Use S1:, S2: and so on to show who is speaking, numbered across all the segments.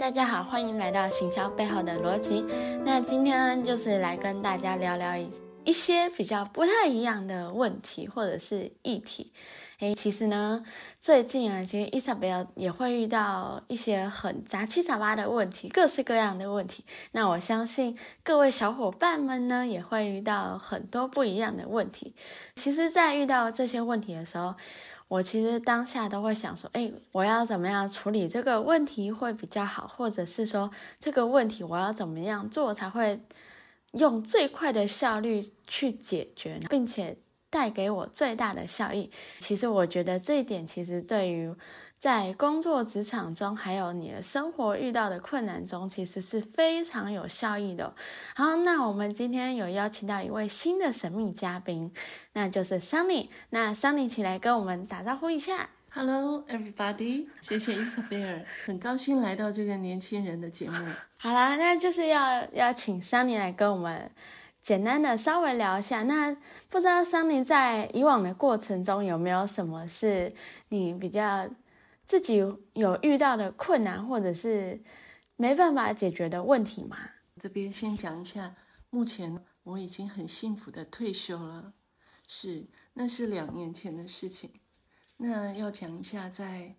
S1: 大家好，欢迎来到行销背后的逻辑。那今天呢，就是来跟大家聊聊一一些比较不太一样的问题或者是议题。诶，其实呢，最近啊，其实伊莎贝尔也会遇到一些很杂七杂八的问题，各式各样的问题。那我相信各位小伙伴们呢，也会遇到很多不一样的问题。其实，在遇到这些问题的时候，我其实当下都会想说，哎，我要怎么样处理这个问题会比较好，或者是说这个问题我要怎么样做才会用最快的效率去解决，并且带给我最大的效益。其实我觉得这一点，其实对于在工作职场中，还有你的生活遇到的困难中，其实是非常有效益的。好，那我们今天有邀请到一位新的神秘嘉宾，那就是 Sunny。那 Sunny，请来跟我们打招呼一下。
S2: Hello, everybody！谢谢伊莎贝尔，很高兴来到这个年轻人的节目。
S1: 好啦，那就是要要请 Sunny 来跟我们。简单的稍微聊一下，那不知道桑尼在以往的过程中有没有什么是你比较自己有遇到的困难，或者是没办法解决的问题吗？
S2: 这边先讲一下，目前我已经很幸福的退休了，是，那是两年前的事情。那要讲一下，在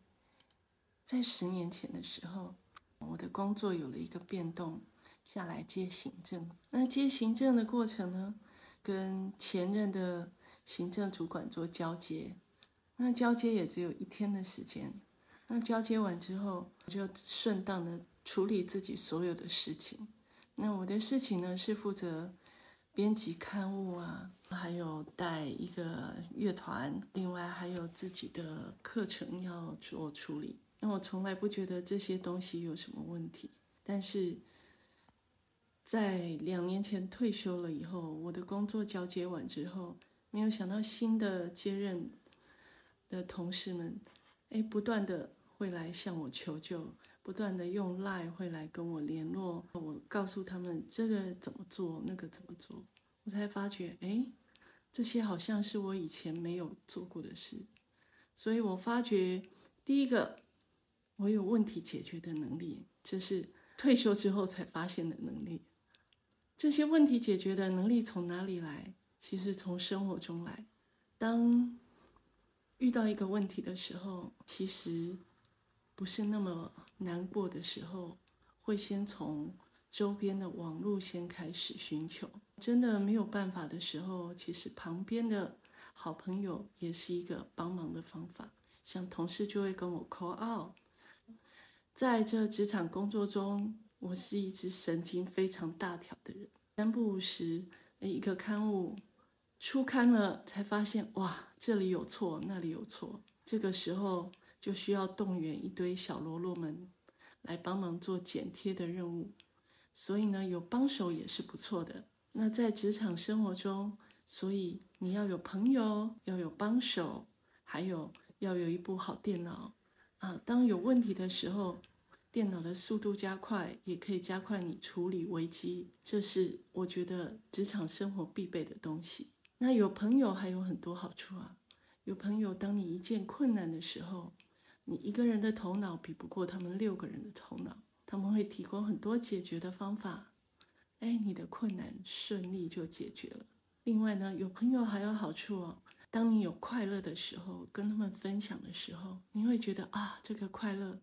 S2: 在十年前的时候，我的工作有了一个变动。下来接行政，那接行政的过程呢，跟前任的行政主管做交接，那交接也只有一天的时间，那交接完之后，我就顺当的处理自己所有的事情。那我的事情呢，是负责编辑刊物啊，还有带一个乐团，另外还有自己的课程要做处理。那我从来不觉得这些东西有什么问题，但是。在两年前退休了以后，我的工作交接完之后，没有想到新的接任的同事们，哎，不断的会来向我求救，不断的用 LINE 会来跟我联络，我告诉他们这个怎么做，那个怎么做，我才发觉，哎，这些好像是我以前没有做过的事，所以我发觉第一个，我有问题解决的能力，这是退休之后才发现的能力。这些问题解决的能力从哪里来？其实从生活中来。当遇到一个问题的时候，其实不是那么难过的时候，会先从周边的网络先开始寻求。真的没有办法的时候，其实旁边的好朋友也是一个帮忙的方法。像同事就会跟我 call out。在这职场工作中，我是一只神经非常大条的人，三不五时，一个刊物出刊了，才发现哇，这里有错，那里有错。这个时候就需要动员一堆小喽啰们来帮忙做剪贴的任务。所以呢，有帮手也是不错的。那在职场生活中，所以你要有朋友，要有帮手，还有要有一部好电脑啊。当有问题的时候。电脑的速度加快，也可以加快你处理危机，这是我觉得职场生活必备的东西。那有朋友还有很多好处啊，有朋友，当你一件困难的时候，你一个人的头脑比不过他们六个人的头脑，他们会提供很多解决的方法，哎，你的困难顺利就解决了。另外呢，有朋友还有好处哦，当你有快乐的时候，跟他们分享的时候，你会觉得啊，这个快乐。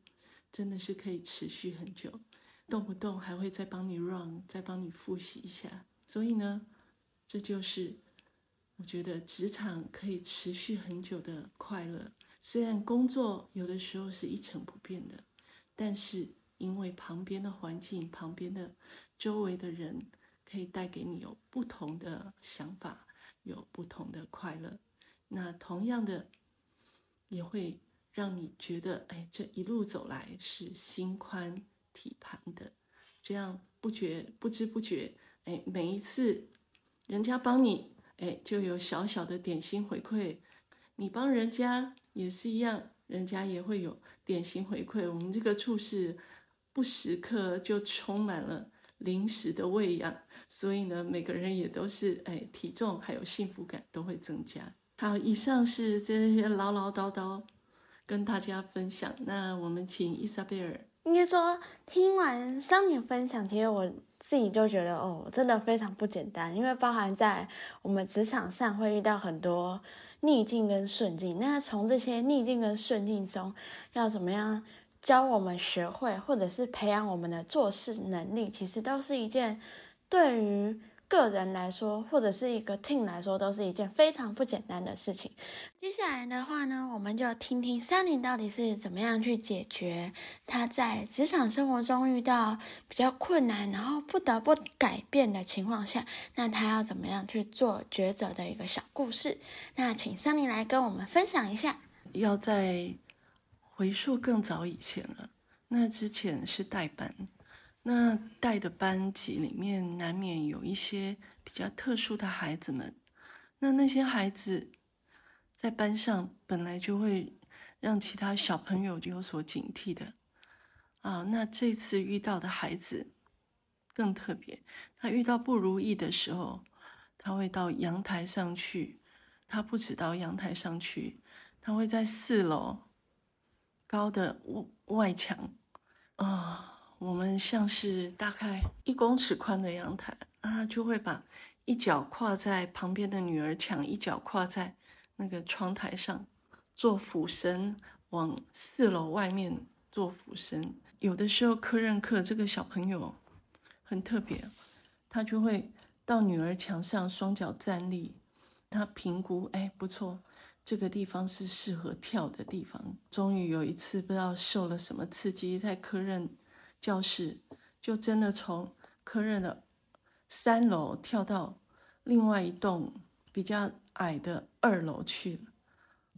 S2: 真的是可以持续很久，动不动还会再帮你 run，再帮你复习一下。所以呢，这就是我觉得职场可以持续很久的快乐。虽然工作有的时候是一成不变的，但是因为旁边的环境、旁边的周围的人，可以带给你有不同的想法，有不同的快乐。那同样的，也会。让你觉得，哎，这一路走来是心宽体盘的，这样不觉不知不觉，哎，每一次人家帮你，哎，就有小小的点心回馈；你帮人家也是一样，人家也会有点心回馈。我们这个处室不时刻就充满了零食的喂养，所以呢，每个人也都是，哎，体重还有幸福感都会增加。好，以上是这些唠唠叨叨。跟大家分享，那我们请伊莎贝尔。
S1: 应该说，听完桑尼分享，其实我自己就觉得，哦，真的非常不简单，因为包含在我们职场上会遇到很多逆境跟顺境。那从这些逆境跟顺境中，要怎么样教我们学会，或者是培养我们的做事能力，其实都是一件对于。个人来说，或者是一个 team 来说，都是一件非常不简单的事情。接下来的话呢，我们就听听 Sunny 到底是怎么样去解决他在职场生活中遇到比较困难，然后不得不改变的情况下，那他要怎么样去做抉择的一个小故事。那请 Sunny 来跟我们分享一下。
S2: 要在回溯更早以前了，那之前是代班。那带的班级里面难免有一些比较特殊的孩子们，那那些孩子在班上本来就会让其他小朋友有所警惕的啊。那这次遇到的孩子更特别，他遇到不如意的时候，他会到阳台上去。他不止到阳台上去，他会在四楼高的外墙啊。我们像是大概一公尺宽的阳台啊，就会把一脚跨在旁边的女儿墙，一脚跨在那个窗台上做俯身，往四楼外面做俯身。有的时候科任课这个小朋友很特别，他就会到女儿墙上双脚站立，他评估，哎，不错，这个地方是适合跳的地方。终于有一次，不知道受了什么刺激，在科任。教室就真的从科任的三楼跳到另外一栋比较矮的二楼去了，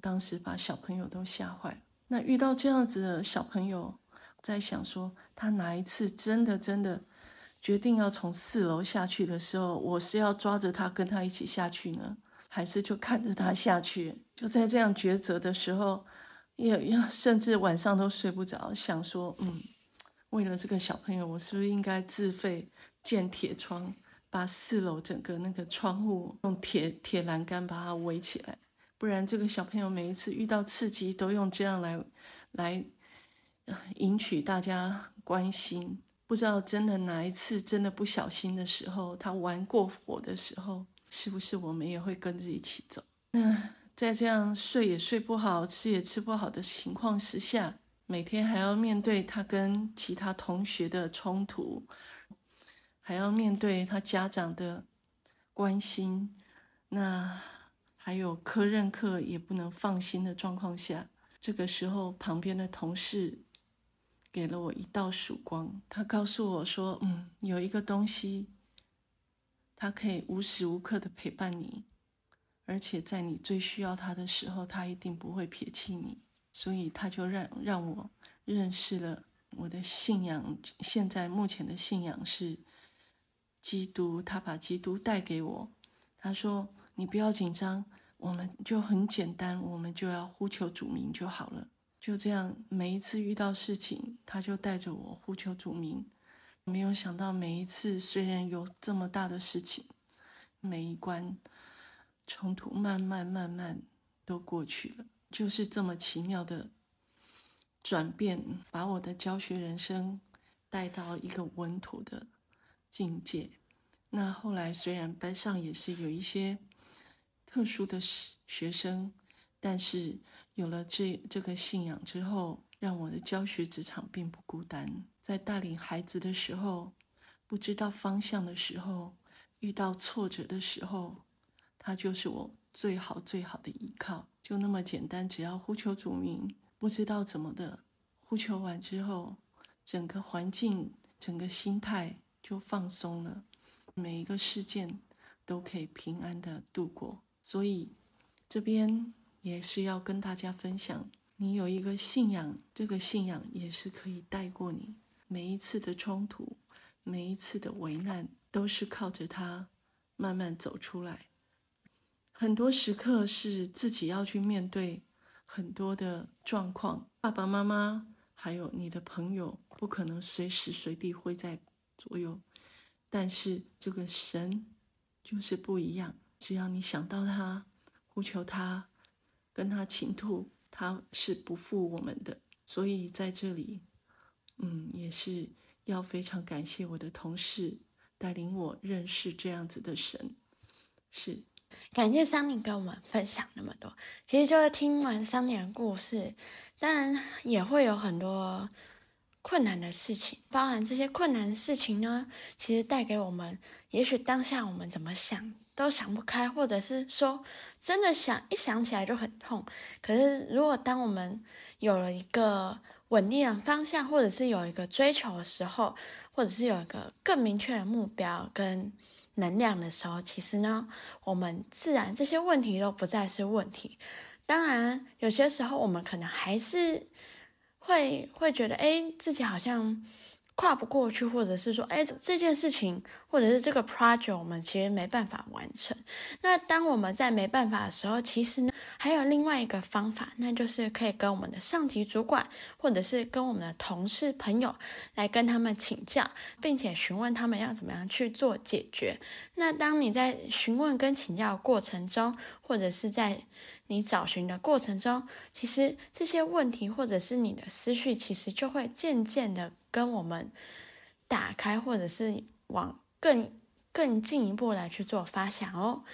S2: 当时把小朋友都吓坏了。那遇到这样子的小朋友，在想说他哪一次真的真的决定要从四楼下去的时候，我是要抓着他跟他一起下去呢，还是就看着他下去？就在这样抉择的时候，也要甚至晚上都睡不着，想说嗯。为了这个小朋友，我是不是应该自费建铁窗，把四楼整个那个窗户用铁铁栏杆把它围起来？不然这个小朋友每一次遇到刺激，都用这样来来引起大家关心。不知道真的哪一次真的不小心的时候，他玩过火的时候，是不是我们也会跟着一起走？那在这样睡也睡不好，吃也吃不好的情况之下。每天还要面对他跟其他同学的冲突，还要面对他家长的关心，那还有科任课也不能放心的状况下，这个时候旁边的同事给了我一道曙光，他告诉我说：“嗯，有一个东西，他可以无时无刻的陪伴你，而且在你最需要他的时候，他一定不会撇弃你。”所以他就让让我认识了我的信仰。现在目前的信仰是基督，他把基督带给我。他说：“你不要紧张，我们就很简单，我们就要呼求主名就好了。”就这样，每一次遇到事情，他就带着我呼求主名。没有想到，每一次虽然有这么大的事情，每一关冲突慢慢慢慢都过去了。就是这么奇妙的转变，把我的教学人生带到一个稳妥的境界。那后来虽然班上也是有一些特殊的学生，但是有了这这个信仰之后，让我的教学职场并不孤单。在带领孩子的时候，不知道方向的时候，遇到挫折的时候，他就是我最好最好的依靠。就那么简单，只要呼求主名，不知道怎么的，呼求完之后，整个环境、整个心态就放松了，每一个事件都可以平安的度过。所以这边也是要跟大家分享，你有一个信仰，这个信仰也是可以带过你每一次的冲突，每一次的危难，都是靠着它慢慢走出来。很多时刻是自己要去面对很多的状况，爸爸妈妈还有你的朋友不可能随时随地会在左右，但是这个神就是不一样，只要你想到他，呼求他，跟他倾吐，他是不负我们的。所以在这里，嗯，也是要非常感谢我的同事带领我认识这样子的神，是。
S1: 感谢桑尼跟我们分享那么多。其实就是听完桑尼的故事，当然也会有很多困难的事情。包含这些困难的事情呢，其实带给我们，也许当下我们怎么想都想不开，或者是说真的想一想起来就很痛。可是如果当我们有了一个稳定的方向，或者是有一个追求的时候，或者是有一个更明确的目标跟。能量的时候，其实呢，我们自然这些问题都不再是问题。当然，有些时候我们可能还是会会觉得，哎，自己好像。跨不过去，或者是说，哎，这件事情，或者是这个 project，我们其实没办法完成。那当我们在没办法的时候，其实呢，还有另外一个方法，那就是可以跟我们的上级主管，或者是跟我们的同事朋友来跟他们请教，并且询问他们要怎么样去做解决。那当你在询问跟请教的过程中，或者是在你找寻的过程中，其实这些问题或者是你的思绪，其实就会渐渐的跟我们打开，或者是往更更进一步来去做发想哦。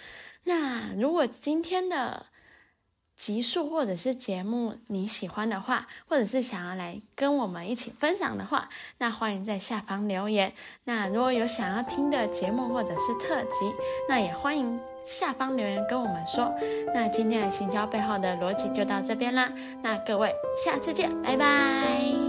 S1: 那如果今天的集数或者是节目你喜欢的话，或者是想要来跟我们一起分享的话，那欢迎在下方留言。那如果有想要听的节目或者是特辑，那也欢迎。下方留言跟我们说，那今天的行销背后的逻辑就到这边啦，那各位下次见，拜拜。